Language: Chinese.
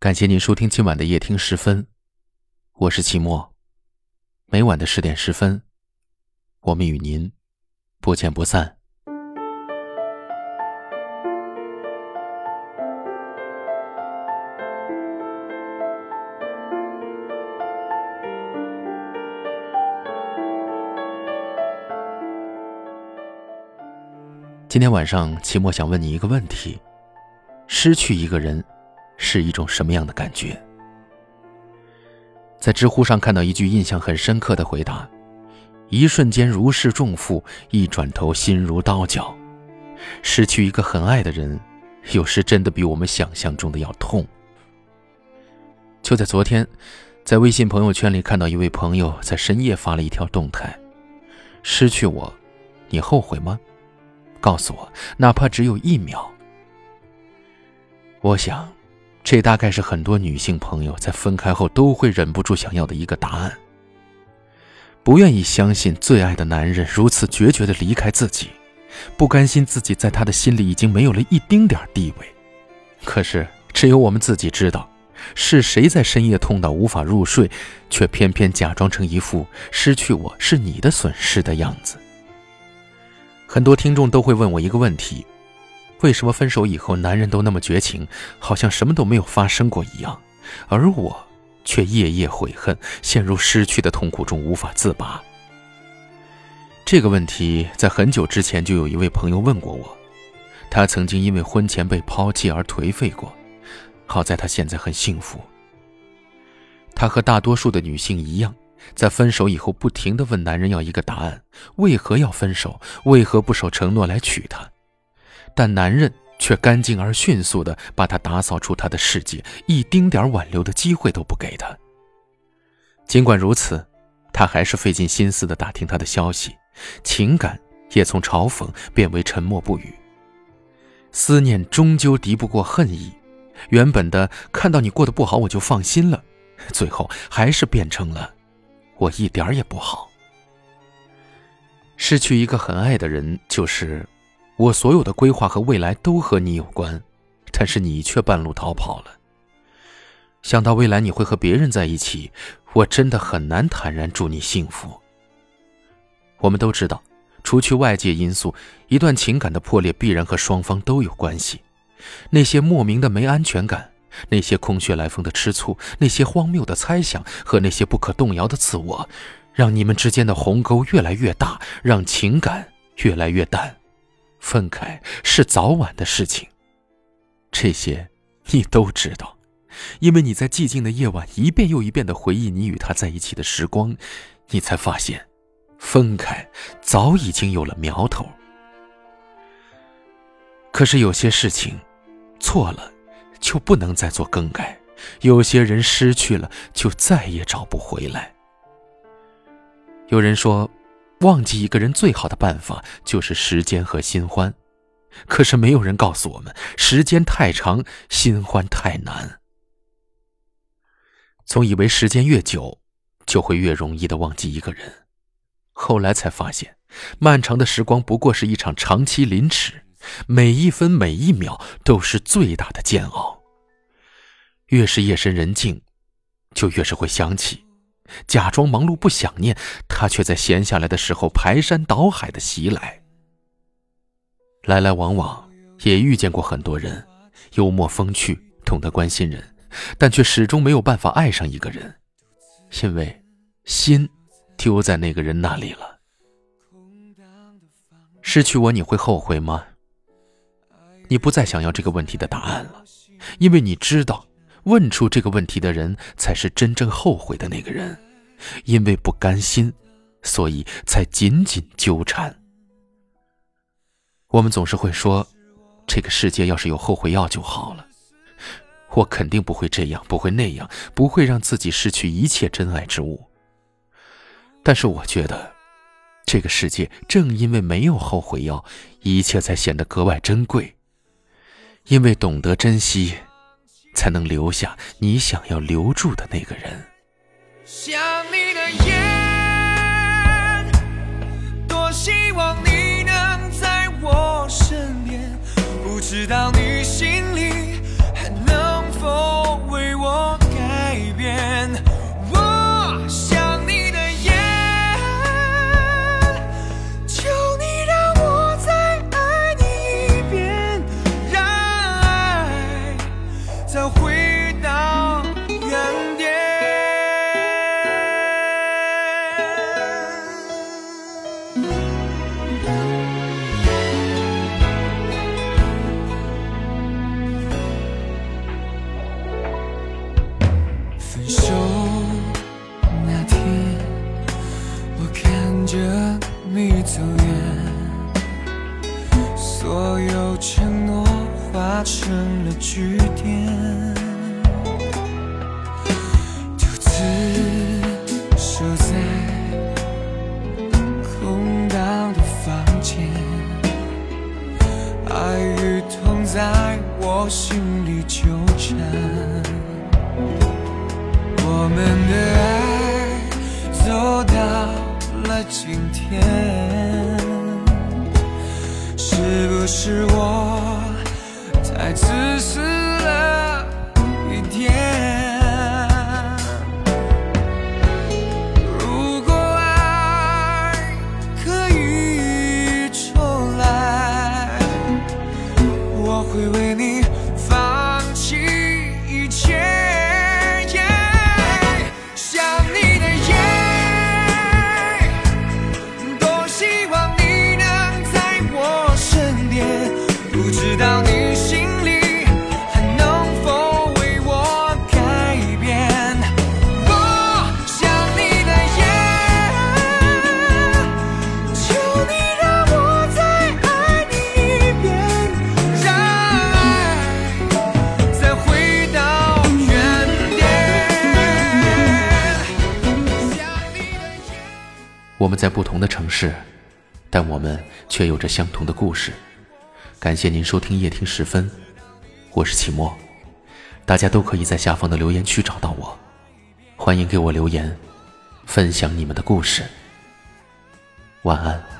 感谢您收听今晚的夜听十分，我是齐墨。每晚的十点十分，我们与您不见不散。今天晚上，齐墨想问你一个问题：失去一个人。是一种什么样的感觉？在知乎上看到一句印象很深刻的回答：“一瞬间如释重负，一转头心如刀绞。”失去一个很爱的人，有时真的比我们想象中的要痛。就在昨天，在微信朋友圈里看到一位朋友在深夜发了一条动态：“失去我，你后悔吗？告诉我，哪怕只有一秒。”我想。这大概是很多女性朋友在分开后都会忍不住想要的一个答案。不愿意相信最爱的男人如此决绝的离开自己，不甘心自己在他的心里已经没有了一丁点地位。可是只有我们自己知道，是谁在深夜痛到无法入睡，却偏偏假装成一副失去我是你的损失的样子。很多听众都会问我一个问题。为什么分手以后，男人都那么绝情，好像什么都没有发生过一样，而我却夜夜悔恨，陷入失去的痛苦中无法自拔？这个问题在很久之前就有一位朋友问过我，他曾经因为婚前被抛弃而颓废过，好在他现在很幸福。他和大多数的女性一样，在分手以后不停地问男人要一个答案：为何要分手？为何不守承诺来娶她？但男人却干净而迅速地把她打扫出他的世界，一丁点挽留的机会都不给她。尽管如此，他还是费尽心思地打听她的消息，情感也从嘲讽变为沉默不语。思念终究敌不过恨意，原本的看到你过得不好我就放心了，最后还是变成了我一点也不好。失去一个很爱的人，就是。我所有的规划和未来都和你有关，但是你却半路逃跑了。想到未来你会和别人在一起，我真的很难坦然祝你幸福。我们都知道，除去外界因素，一段情感的破裂必然和双方都有关系。那些莫名的没安全感，那些空穴来风的吃醋，那些荒谬的猜想和那些不可动摇的自我，让你们之间的鸿沟越来越大，让情感越来越淡。分开是早晚的事情，这些你都知道，因为你在寂静的夜晚一遍又一遍的回忆你与他在一起的时光，你才发现，分开早已经有了苗头。可是有些事情，错了就不能再做更改；有些人失去了就再也找不回来。有人说。忘记一个人最好的办法就是时间和新欢，可是没有人告诉我们，时间太长，新欢太难。总以为时间越久，就会越容易的忘记一个人，后来才发现，漫长的时光不过是一场长期凌迟，每一分每一秒都是最大的煎熬。越是夜深人静，就越是会想起。假装忙碌不想念，他却在闲下来的时候排山倒海的袭来。来来往往，也遇见过很多人，幽默风趣，懂得关心人，但却始终没有办法爱上一个人，因为心丢在那个人那里了。失去我，你会后悔吗？你不再想要这个问题的答案了，因为你知道。问出这个问题的人，才是真正后悔的那个人，因为不甘心，所以才紧紧纠缠。我们总是会说，这个世界要是有后悔药就好了。我肯定不会这样，不会那样，不会让自己失去一切真爱之物。但是我觉得，这个世界正因为没有后悔药，一切才显得格外珍贵。因为懂得珍惜。才能留下你想要留住的那个人。想你的夜，多希望你能在我身边，不知道你心里在回忆。今天，是不是我我们在不同的城市，但我们却有着相同的故事。感谢您收听夜听时分，我是启墨，大家都可以在下方的留言区找到我，欢迎给我留言，分享你们的故事。晚安。